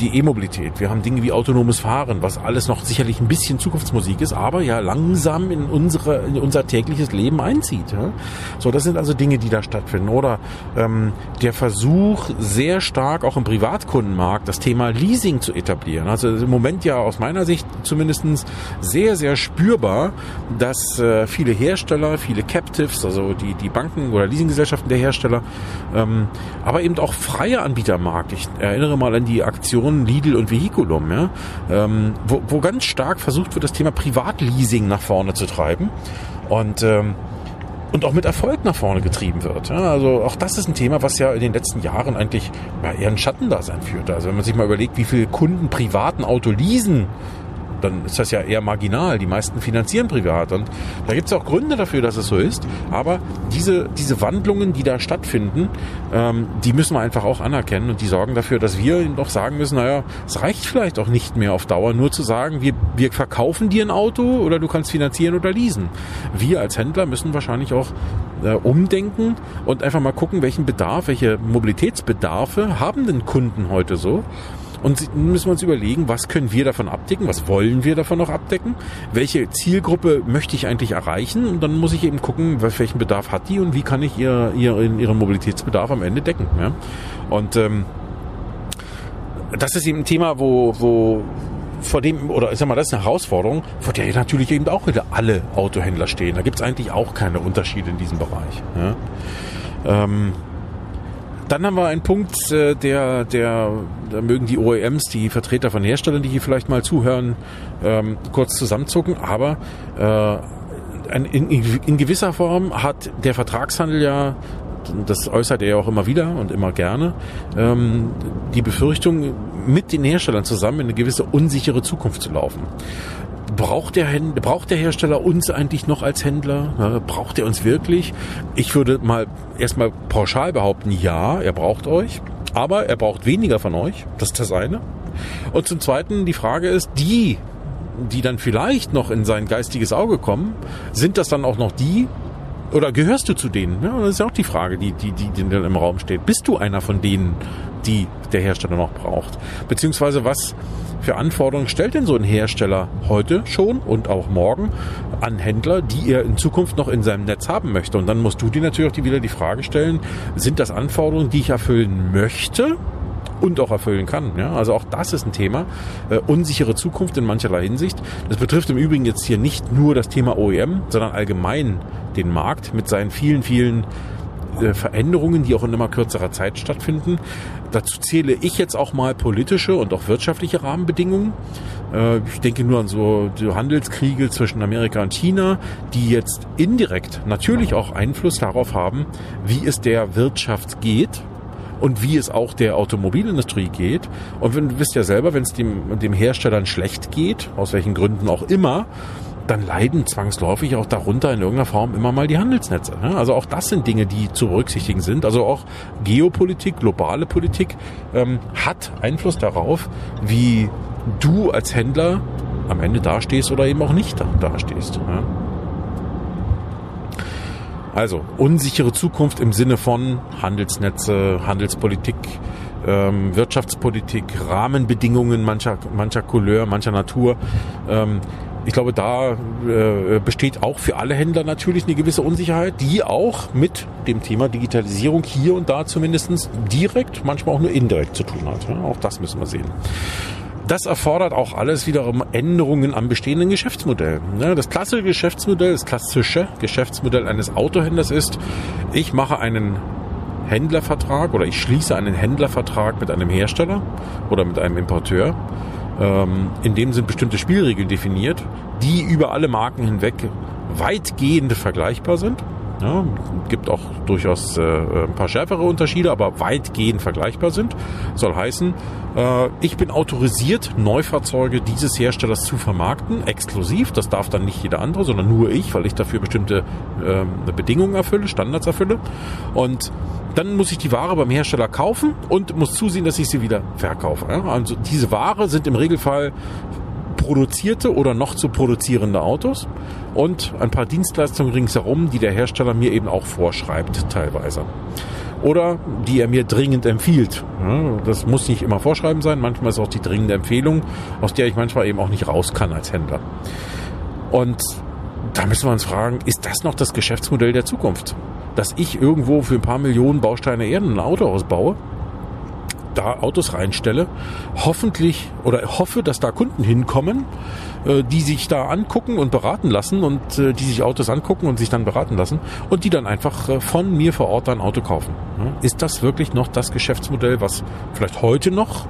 die E-Mobilität, wir haben Dinge wie autonomes Fahren, was alles noch sicherlich ein bisschen Zukunftsmusik ist, aber ja langsam in, unsere, in unser tägliches Leben einzieht. Ja? So, das sind also Dinge, die da stattfinden. Oder ähm, der Versuch, sehr stark auch im Privatkundenmarkt das Thema Leasing zu etablieren. Also im Moment ja aus meiner Sicht zumindestens sehr, sehr spürbar, dass äh, viele Hersteller, viele Captives, also die, die Banken oder Leasinggesellschaften der Hersteller, ähm, aber eben auch freie Anbietermarkt. Ich erinnere mal an die Aktion Aktionen Lidl und Vehiculum, ja, ähm, wo, wo ganz stark versucht wird, das Thema Privatleasing nach vorne zu treiben und ähm, und auch mit Erfolg nach vorne getrieben wird. Ja, also auch das ist ein Thema, was ja in den letzten Jahren eigentlich ja, eher ein Schattendasein führte. Also wenn man sich mal überlegt, wie viele Kunden privaten Auto leasen, dann ist das ja eher marginal. Die meisten finanzieren privat. Und da gibt es auch Gründe dafür, dass es so ist. Aber diese, diese Wandlungen, die da stattfinden, ähm, die müssen wir einfach auch anerkennen und die sorgen dafür, dass wir doch sagen müssen, naja, es reicht vielleicht auch nicht mehr auf Dauer, nur zu sagen, wir, wir verkaufen dir ein Auto oder du kannst finanzieren oder leasen. Wir als Händler müssen wahrscheinlich auch äh, umdenken und einfach mal gucken, welchen Bedarf, welche Mobilitätsbedarfe haben denn Kunden heute so und müssen wir uns überlegen, was können wir davon abdecken, was wollen wir davon noch abdecken, welche Zielgruppe möchte ich eigentlich erreichen und dann muss ich eben gucken, welchen Bedarf hat die und wie kann ich ihr, ihr ihren Mobilitätsbedarf am Ende decken. Ja? Und ähm, das ist eben ein Thema, wo, wo vor dem, oder ich sag mal, das ist eine Herausforderung, vor der natürlich eben auch wieder alle Autohändler stehen. Da gibt es eigentlich auch keine Unterschiede in diesem Bereich. Ja? Ähm, dann haben wir einen Punkt, äh, der, der, da mögen die OEMs, die Vertreter von Herstellern, die hier vielleicht mal zuhören, ähm, kurz zusammenzucken, aber äh, in, in, gewisser Form hat der Vertragshandel ja das äußert er ja auch immer wieder und immer gerne, ähm, die Befürchtung, mit den Herstellern zusammen in eine gewisse unsichere Zukunft zu laufen braucht der, Händler, braucht der Hersteller uns eigentlich noch als Händler? Braucht er uns wirklich? Ich würde mal erstmal pauschal behaupten, ja, er braucht euch, aber er braucht weniger von euch. Das ist das eine. Und zum Zweiten, die Frage ist, die, die dann vielleicht noch in sein geistiges Auge kommen, sind das dann auch noch die, oder gehörst du zu denen? Ja, das ist ja auch die Frage, die, die, die, die dann im Raum steht. Bist du einer von denen, die der Hersteller noch braucht? Beziehungsweise was, für Anforderungen stellt denn so ein Hersteller heute schon und auch morgen an Händler, die er in Zukunft noch in seinem Netz haben möchte? Und dann musst du dir natürlich auch wieder die Frage stellen, sind das Anforderungen, die ich erfüllen möchte? und auch erfüllen kann. Ja? Also auch das ist ein Thema. Äh, unsichere Zukunft in mancherlei Hinsicht. Das betrifft im Übrigen jetzt hier nicht nur das Thema OEM, sondern allgemein den Markt mit seinen vielen, vielen äh, Veränderungen, die auch in immer kürzerer Zeit stattfinden. Dazu zähle ich jetzt auch mal politische und auch wirtschaftliche Rahmenbedingungen. Äh, ich denke nur an so Handelskriege zwischen Amerika und China, die jetzt indirekt natürlich auch Einfluss darauf haben, wie es der Wirtschaft geht und wie es auch der Automobilindustrie geht. Und wenn, du wisst ja selber, wenn es dem, dem Herstellern schlecht geht, aus welchen Gründen auch immer, dann leiden zwangsläufig auch darunter in irgendeiner Form immer mal die Handelsnetze. Ne? Also auch das sind Dinge, die zu berücksichtigen sind. Also auch Geopolitik, globale Politik ähm, hat Einfluss darauf, wie du als Händler am Ende dastehst oder eben auch nicht dastehst. Ne? Also unsichere Zukunft im Sinne von Handelsnetze, Handelspolitik, ähm, Wirtschaftspolitik, Rahmenbedingungen mancher, mancher Couleur, mancher Natur. Ähm, ich glaube, da äh, besteht auch für alle Händler natürlich eine gewisse Unsicherheit, die auch mit dem Thema Digitalisierung hier und da zumindest direkt, manchmal auch nur indirekt zu tun hat. Ja, auch das müssen wir sehen. Das erfordert auch alles wiederum Änderungen am bestehenden Geschäftsmodell. Das klassische Geschäftsmodell, das klassische Geschäftsmodell eines Autohändlers ist, ich mache einen Händlervertrag oder ich schließe einen Händlervertrag mit einem Hersteller oder mit einem Importeur ähm, in dem sind bestimmte Spielregeln definiert, die über alle Marken hinweg weitgehend vergleichbar sind. Ja, gibt auch durchaus äh, ein paar schärfere Unterschiede, aber weitgehend vergleichbar sind. Soll heißen, äh, ich bin autorisiert, Neufahrzeuge dieses Herstellers zu vermarkten, exklusiv. Das darf dann nicht jeder andere, sondern nur ich, weil ich dafür bestimmte äh, Bedingungen erfülle, Standards erfülle. Und dann muss ich die Ware beim Hersteller kaufen und muss zusehen, dass ich sie wieder verkaufe. Ja, also diese Ware sind im Regelfall produzierte oder noch zu produzierende Autos und ein paar Dienstleistungen ringsherum, die der Hersteller mir eben auch vorschreibt teilweise. Oder die er mir dringend empfiehlt. Das muss nicht immer Vorschreiben sein, manchmal ist auch die dringende Empfehlung, aus der ich manchmal eben auch nicht raus kann als Händler. Und da müssen wir uns fragen, ist das noch das Geschäftsmodell der Zukunft? Dass ich irgendwo für ein paar Millionen Bausteine Erden ein Auto ausbaue da Autos reinstelle, hoffentlich oder hoffe, dass da Kunden hinkommen, äh, die sich da angucken und beraten lassen und äh, die sich Autos angucken und sich dann beraten lassen und die dann einfach äh, von mir vor Ort ein Auto kaufen. Ist das wirklich noch das Geschäftsmodell, was vielleicht heute noch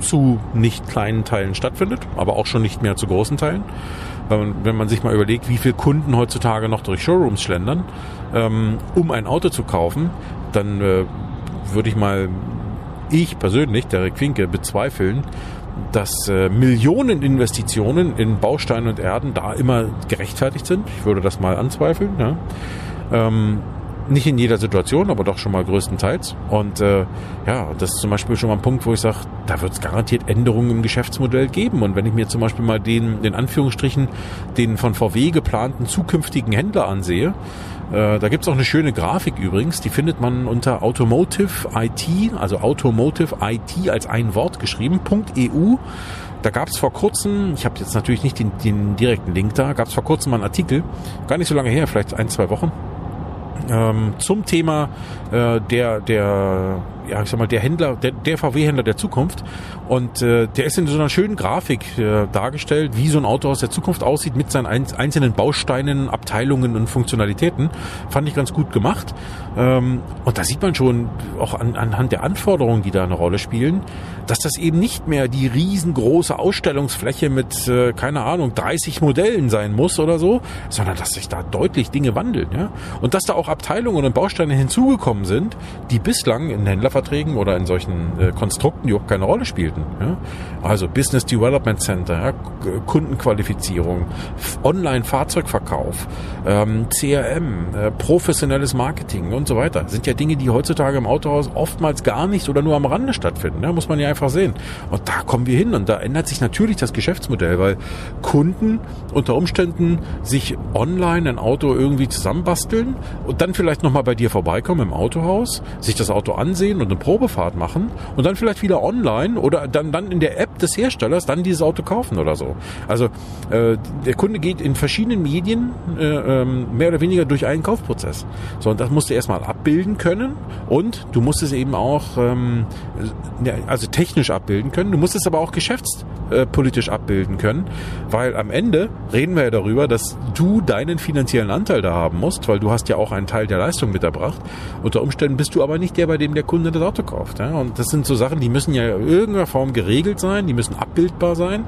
zu nicht kleinen Teilen stattfindet, aber auch schon nicht mehr zu großen Teilen? Wenn man sich mal überlegt, wie viele Kunden heutzutage noch durch Showrooms schlendern, ähm, um ein Auto zu kaufen, dann würde ich mal ich persönlich, Derek Finke, bezweifeln, dass äh, Millionen Investitionen in Bausteine und Erden da immer gerechtfertigt sind. Ich würde das mal anzweifeln. Ja. Ähm, nicht in jeder Situation, aber doch schon mal größtenteils. Und äh, ja, das ist zum Beispiel schon mal ein Punkt, wo ich sage, da wird es garantiert Änderungen im Geschäftsmodell geben. Und wenn ich mir zum Beispiel mal den, in Anführungsstrichen, den von VW geplanten zukünftigen Händler ansehe, äh, da gibt's auch eine schöne Grafik übrigens, die findet man unter Automotive IT, also Automotive IT als ein Wort geschrieben, .eu. Da gab's vor kurzem, ich habe jetzt natürlich nicht den, den direkten Link da, gab's vor kurzem mal einen Artikel, gar nicht so lange her, vielleicht ein, zwei Wochen, ähm, zum Thema äh, der, der ja, ich sag mal, der Händler, der, der VW-Händler der Zukunft. Und äh, der ist in so einer schönen Grafik äh, dargestellt, wie so ein Auto aus der Zukunft aussieht mit seinen einzelnen Bausteinen, Abteilungen und Funktionalitäten. Fand ich ganz gut gemacht. Ähm, und da sieht man schon auch an, anhand der Anforderungen, die da eine Rolle spielen, dass das eben nicht mehr die riesengroße Ausstellungsfläche mit, äh, keine Ahnung, 30 Modellen sein muss oder so, sondern dass sich da deutlich Dinge wandeln. Ja? Und dass da auch Abteilungen und Bausteine hinzugekommen sind, die bislang in Händler Verträgen oder in solchen äh, Konstrukten, auch keine Rolle spielten. Ja? Also Business Development Center, ja? Kundenqualifizierung, Online-Fahrzeugverkauf, ähm, CRM, äh, professionelles Marketing und so weiter. sind ja Dinge, die heutzutage im Autohaus oftmals gar nicht oder nur am Rande stattfinden. Ja? Muss man ja einfach sehen. Und da kommen wir hin und da ändert sich natürlich das Geschäftsmodell, weil Kunden unter Umständen sich online ein Auto irgendwie zusammenbasteln und dann vielleicht nochmal bei dir vorbeikommen im Autohaus, sich das Auto ansehen und eine Probefahrt machen und dann vielleicht wieder online oder dann, dann in der App des Herstellers dann dieses Auto kaufen oder so. Also äh, der Kunde geht in verschiedenen Medien äh, ähm, mehr oder weniger durch einen Kaufprozess. So, und das musst du erstmal abbilden können und du musst es eben auch ähm, also technisch abbilden können. Du musst es aber auch geschäftspolitisch abbilden können, weil am Ende reden wir ja darüber, dass du deinen finanziellen Anteil da haben musst, weil du hast ja auch einen Teil der Leistung mitgebracht. Unter Umständen bist du aber nicht der, bei dem der Kunde das Auto kauft. Ja? Und das sind so Sachen, die müssen ja in irgendeiner Form geregelt sein, die müssen abbildbar sein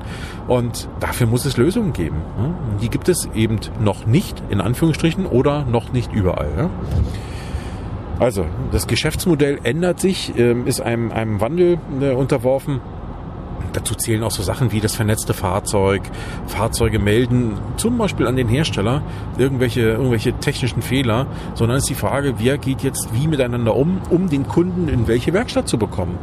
und dafür muss es Lösungen geben. Ja? Die gibt es eben noch nicht, in Anführungsstrichen, oder noch nicht überall. Ja? Also, das Geschäftsmodell ändert sich, ähm, ist einem, einem Wandel äh, unterworfen. Dazu zählen auch so Sachen wie das vernetzte Fahrzeug, Fahrzeuge melden zum Beispiel an den Hersteller irgendwelche, irgendwelche technischen Fehler, sondern ist die Frage, wer geht jetzt wie miteinander um, um den Kunden in welche Werkstatt zu bekommen.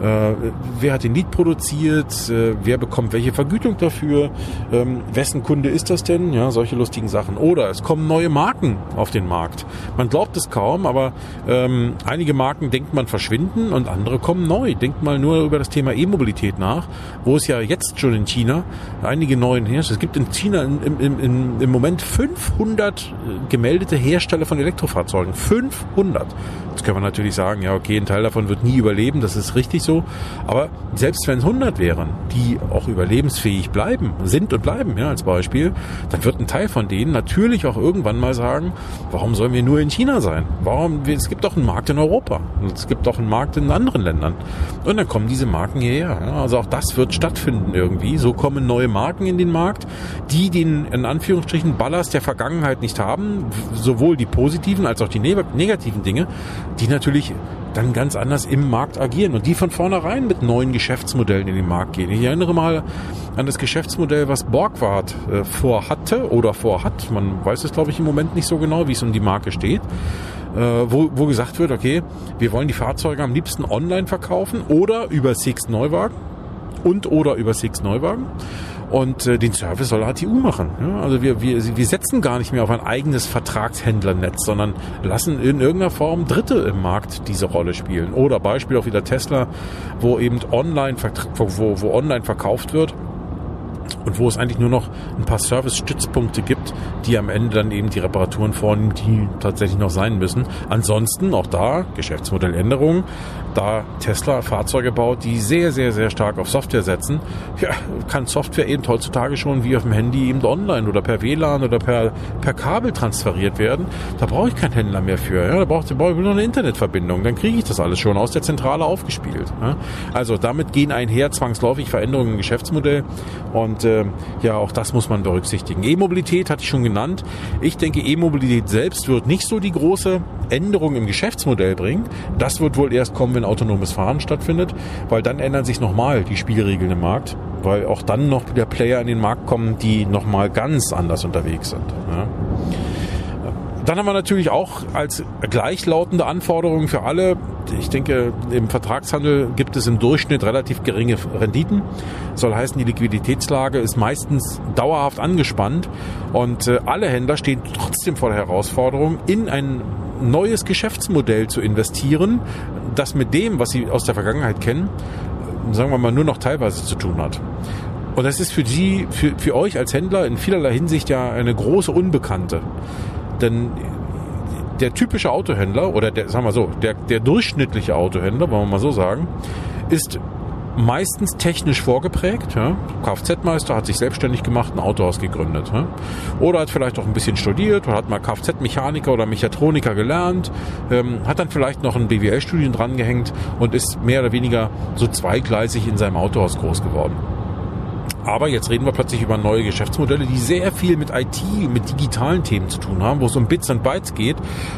Äh, wer hat den Lied produziert, äh, wer bekommt welche Vergütung dafür, ähm, wessen Kunde ist das denn, ja, solche lustigen Sachen. Oder es kommen neue Marken auf den Markt. Man glaubt es kaum, aber ähm, einige Marken denkt man verschwinden und andere kommen neu. Denkt mal nur über das Thema E-Mobilität nach wo es ja jetzt schon in China einige neuen Hersteller, es gibt in China im, im, im, im Moment 500 äh, gemeldete Hersteller von Elektrofahrzeugen. 500. Jetzt können wir natürlich sagen, ja okay, ein Teil davon wird nie überleben, das ist richtig so. Aber selbst wenn es 100 wären, die auch überlebensfähig bleiben, sind und bleiben, ja, als Beispiel, dann wird ein Teil von denen natürlich auch irgendwann mal sagen, warum sollen wir nur in China sein? Warum, es gibt doch einen Markt in Europa. Und es gibt doch einen Markt in anderen Ländern. Und dann kommen diese Marken hierher. Ja. Also auch das wird stattfinden irgendwie. So kommen neue Marken in den Markt, die den in Anführungsstrichen Ballast der Vergangenheit nicht haben, sowohl die positiven als auch die negativen Dinge, die natürlich dann ganz anders im Markt agieren und die von vornherein mit neuen Geschäftsmodellen in den Markt gehen. Ich erinnere mal an das Geschäftsmodell, was Borgward äh, vorhatte oder vorhat. Man weiß es, glaube ich, im Moment nicht so genau, wie es um die Marke steht. Äh, wo, wo gesagt wird, okay, wir wollen die Fahrzeuge am liebsten online verkaufen oder über Six Neuwagen und oder über Six Neuwagen. Und äh, den Service soll ATU machen. Ja? Also wir, wir, wir setzen gar nicht mehr auf ein eigenes Vertragshändlernetz, sondern lassen in irgendeiner Form Dritte im Markt diese Rolle spielen. Oder Beispiel auch wieder Tesla, wo eben online, wo, wo online verkauft wird und wo es eigentlich nur noch ein paar Service-Stützpunkte gibt, die am Ende dann eben die Reparaturen vornehmen, die tatsächlich noch sein müssen. Ansonsten auch da Geschäftsmodelländerungen, da Tesla Fahrzeuge baut, die sehr, sehr, sehr stark auf Software setzen, ja, kann Software eben heutzutage schon wie auf dem Handy eben online oder per WLAN oder per, per Kabel transferiert werden. Da brauche ich keinen Händler mehr für. Ja, da brauche ich, nur eine Internetverbindung. Dann kriege ich das alles schon aus der Zentrale aufgespielt. Ja. Also damit gehen einher zwangsläufig Veränderungen im Geschäftsmodell und äh, ja, auch das muss man berücksichtigen. E-Mobilität hatte ich schon genannt. Ich denke, E-Mobilität selbst wird nicht so die große Änderung im Geschäftsmodell bringen. Das wird wohl erst kommen, wenn autonomes Fahren stattfindet, weil dann ändern sich nochmal die Spielregeln im Markt, weil auch dann noch wieder Player in den Markt kommen, die nochmal ganz anders unterwegs sind. Ja. Dann haben wir natürlich auch als gleichlautende Anforderungen für alle, ich denke, im Vertragshandel gibt es im Durchschnitt relativ geringe Renditen. Soll heißen, die Liquiditätslage ist meistens dauerhaft angespannt und äh, alle Händler stehen trotzdem vor der Herausforderung, in ein neues Geschäftsmodell zu investieren, das mit dem, was sie aus der Vergangenheit kennen, sagen wir mal, nur noch teilweise zu tun hat. Und das ist für Sie, für, für euch als Händler in vielerlei Hinsicht ja eine große Unbekannte. Denn der typische Autohändler oder der, sagen wir so, der, der durchschnittliche Autohändler, wollen wir mal so sagen, ist meistens technisch vorgeprägt. Ja. Kfz-Meister hat sich selbstständig gemacht, ein Autohaus gegründet. Ja. Oder hat vielleicht auch ein bisschen studiert oder hat mal Kfz-Mechaniker oder Mechatroniker gelernt, ähm, hat dann vielleicht noch ein BWL-Studium drangehängt und ist mehr oder weniger so zweigleisig in seinem Autohaus groß geworden. Aber jetzt reden wir plötzlich über neue Geschäftsmodelle, die sehr viel mit IT, mit digitalen Themen zu tun haben, wo es um Bits und Bytes geht,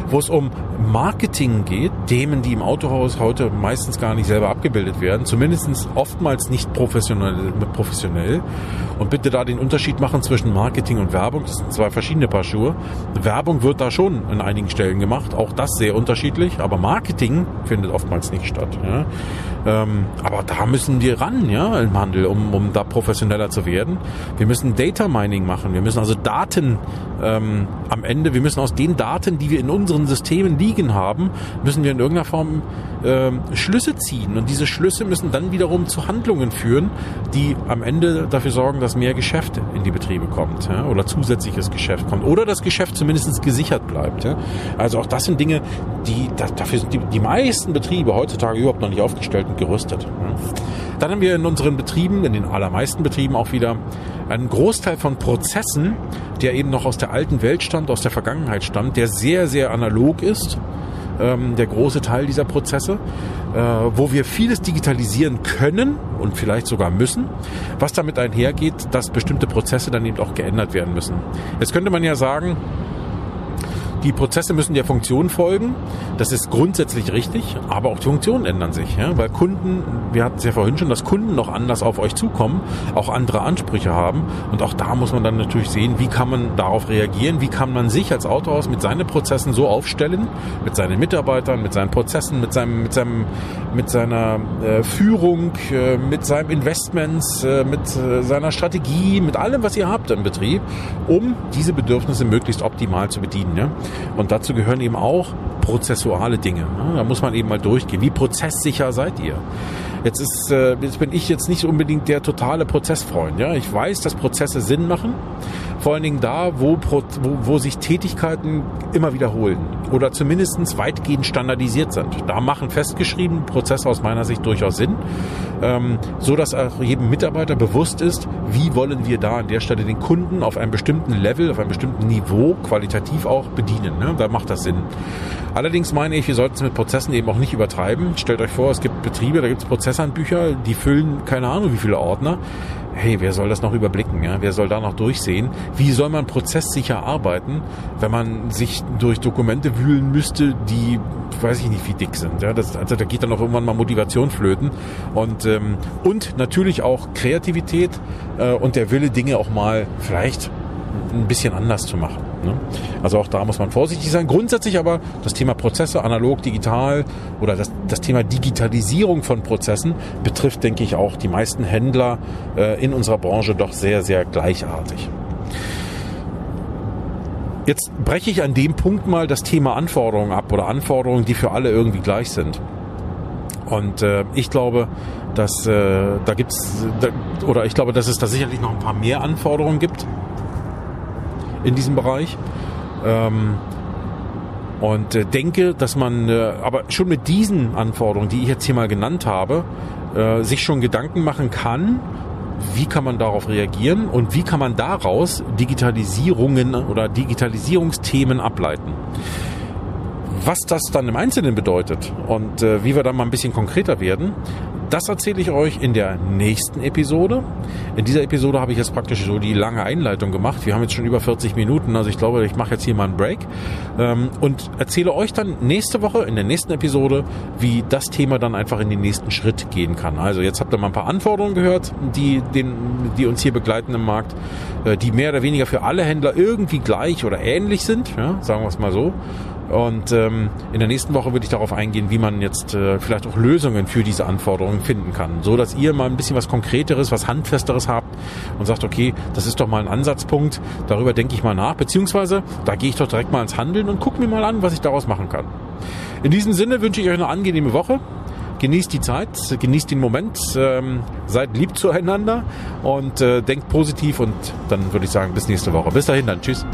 wo es um Marketing geht, Themen, die im Autohaus heute meistens gar nicht selber abgebildet werden, zumindest oftmals nicht professionell, professionell. Und bitte da den Unterschied machen zwischen Marketing und Werbung. Das sind zwei verschiedene Paar Schuhe. Werbung wird da schon an einigen Stellen gemacht, auch das sehr unterschiedlich, aber Marketing findet oftmals nicht statt. Ja. Ähm, aber da müssen wir ran, ja, im Handel, um, um da professionell schneller zu werden. Wir müssen Data Mining machen. Wir müssen also Daten ähm, am Ende, wir müssen aus den Daten, die wir in unseren Systemen liegen haben, müssen wir in irgendeiner Form ähm, Schlüsse ziehen. Und diese Schlüsse müssen dann wiederum zu Handlungen führen, die am Ende dafür sorgen, dass mehr Geschäft in die Betriebe kommt ja, oder zusätzliches Geschäft kommt oder das Geschäft zumindest gesichert bleibt. Ja. Also auch das sind Dinge, die dafür sind die, die meisten Betriebe heutzutage überhaupt noch nicht aufgestellt und gerüstet. Ja. Dann haben wir in unseren Betrieben, in den allermeisten Betrieben auch wieder einen Großteil von Prozessen, der eben noch aus der alten Welt stammt, aus der Vergangenheit stammt, der sehr, sehr analog ist ähm, der große Teil dieser Prozesse, äh, wo wir vieles digitalisieren können und vielleicht sogar müssen, was damit einhergeht, dass bestimmte Prozesse dann eben auch geändert werden müssen. Jetzt könnte man ja sagen, die Prozesse müssen der Funktion folgen. Das ist grundsätzlich richtig, aber auch die Funktionen ändern sich. Ja? Weil Kunden, wir hatten es ja vorhin schon, dass Kunden noch anders auf euch zukommen, auch andere Ansprüche haben. Und auch da muss man dann natürlich sehen, wie kann man darauf reagieren, wie kann man sich als Autohaus mit seinen Prozessen so aufstellen, mit seinen Mitarbeitern, mit seinen Prozessen, mit seinem, mit seinem, mit seiner äh, Führung, äh, mit seinem Investments, äh, mit äh, seiner Strategie, mit allem, was ihr habt im Betrieb, um diese Bedürfnisse möglichst optimal zu bedienen. Ja? Und dazu gehören eben auch prozessuale Dinge. Da muss man eben mal durchgehen. Wie prozesssicher seid ihr? Jetzt ist, äh, jetzt bin ich jetzt nicht unbedingt der totale Prozessfreund. Ja, ich weiß, dass Prozesse Sinn machen. Vor allen Dingen da, wo, wo, wo sich Tätigkeiten immer wiederholen oder zumindest weitgehend standardisiert sind. Da machen festgeschriebene Prozesse aus meiner Sicht durchaus Sinn, ähm, so auch jedem Mitarbeiter bewusst ist, wie wollen wir da an der Stelle den Kunden auf einem bestimmten Level, auf einem bestimmten Niveau qualitativ auch bedienen. Ne? Da macht das Sinn. Allerdings meine ich, wir sollten es mit Prozessen eben auch nicht übertreiben. Stellt euch vor, es gibt Betriebe, da gibt es Prozesshandbücher, die füllen keine Ahnung wie viele Ordner. Hey, wer soll das noch überblicken? Ja? Wer soll da noch durchsehen? Wie soll man prozesssicher arbeiten, wenn man sich durch Dokumente wühlen müsste, die weiß ich nicht, wie dick sind. Ja? Das, also da geht dann auch irgendwann mal Motivation flöten. Und, ähm, und natürlich auch Kreativität äh, und der Wille, Dinge auch mal vielleicht ein bisschen anders zu machen. Ne? Also auch da muss man vorsichtig sein. Grundsätzlich aber das Thema Prozesse, analog, digital oder das, das Thema Digitalisierung von Prozessen betrifft, denke ich, auch die meisten Händler äh, in unserer Branche doch sehr, sehr gleichartig. Jetzt breche ich an dem Punkt mal das Thema Anforderungen ab oder Anforderungen, die für alle irgendwie gleich sind. Und äh, ich glaube, dass äh, da gibt's da, oder ich glaube, dass es da sicherlich noch ein paar mehr Anforderungen gibt in diesem Bereich. Ähm, und äh, denke, dass man äh, aber schon mit diesen Anforderungen, die ich jetzt hier mal genannt habe, äh, sich schon Gedanken machen kann, wie kann man darauf reagieren und wie kann man daraus Digitalisierungen oder Digitalisierungsthemen ableiten. Was das dann im Einzelnen bedeutet und äh, wie wir dann mal ein bisschen konkreter werden, das erzähle ich euch in der nächsten Episode. In dieser Episode habe ich jetzt praktisch so die lange Einleitung gemacht. Wir haben jetzt schon über 40 Minuten, also ich glaube, ich mache jetzt hier mal einen Break ähm, und erzähle euch dann nächste Woche in der nächsten Episode, wie das Thema dann einfach in den nächsten Schritt gehen kann. Also jetzt habt ihr mal ein paar Anforderungen gehört, die, den, die uns hier begleiten im Markt, äh, die mehr oder weniger für alle Händler irgendwie gleich oder ähnlich sind, ja, sagen wir es mal so. Und ähm, in der nächsten Woche würde ich darauf eingehen, wie man jetzt äh, vielleicht auch Lösungen für diese Anforderungen finden kann, so dass ihr mal ein bisschen was Konkreteres, was Handfesteres habt und sagt, okay, das ist doch mal ein Ansatzpunkt, darüber denke ich mal nach, beziehungsweise da gehe ich doch direkt mal ins Handeln und gucke mir mal an, was ich daraus machen kann. In diesem Sinne wünsche ich euch eine angenehme Woche. Genießt die Zeit, genießt den Moment, ähm, seid lieb zueinander und äh, denkt positiv und dann würde ich sagen, bis nächste Woche. Bis dahin dann. Tschüss.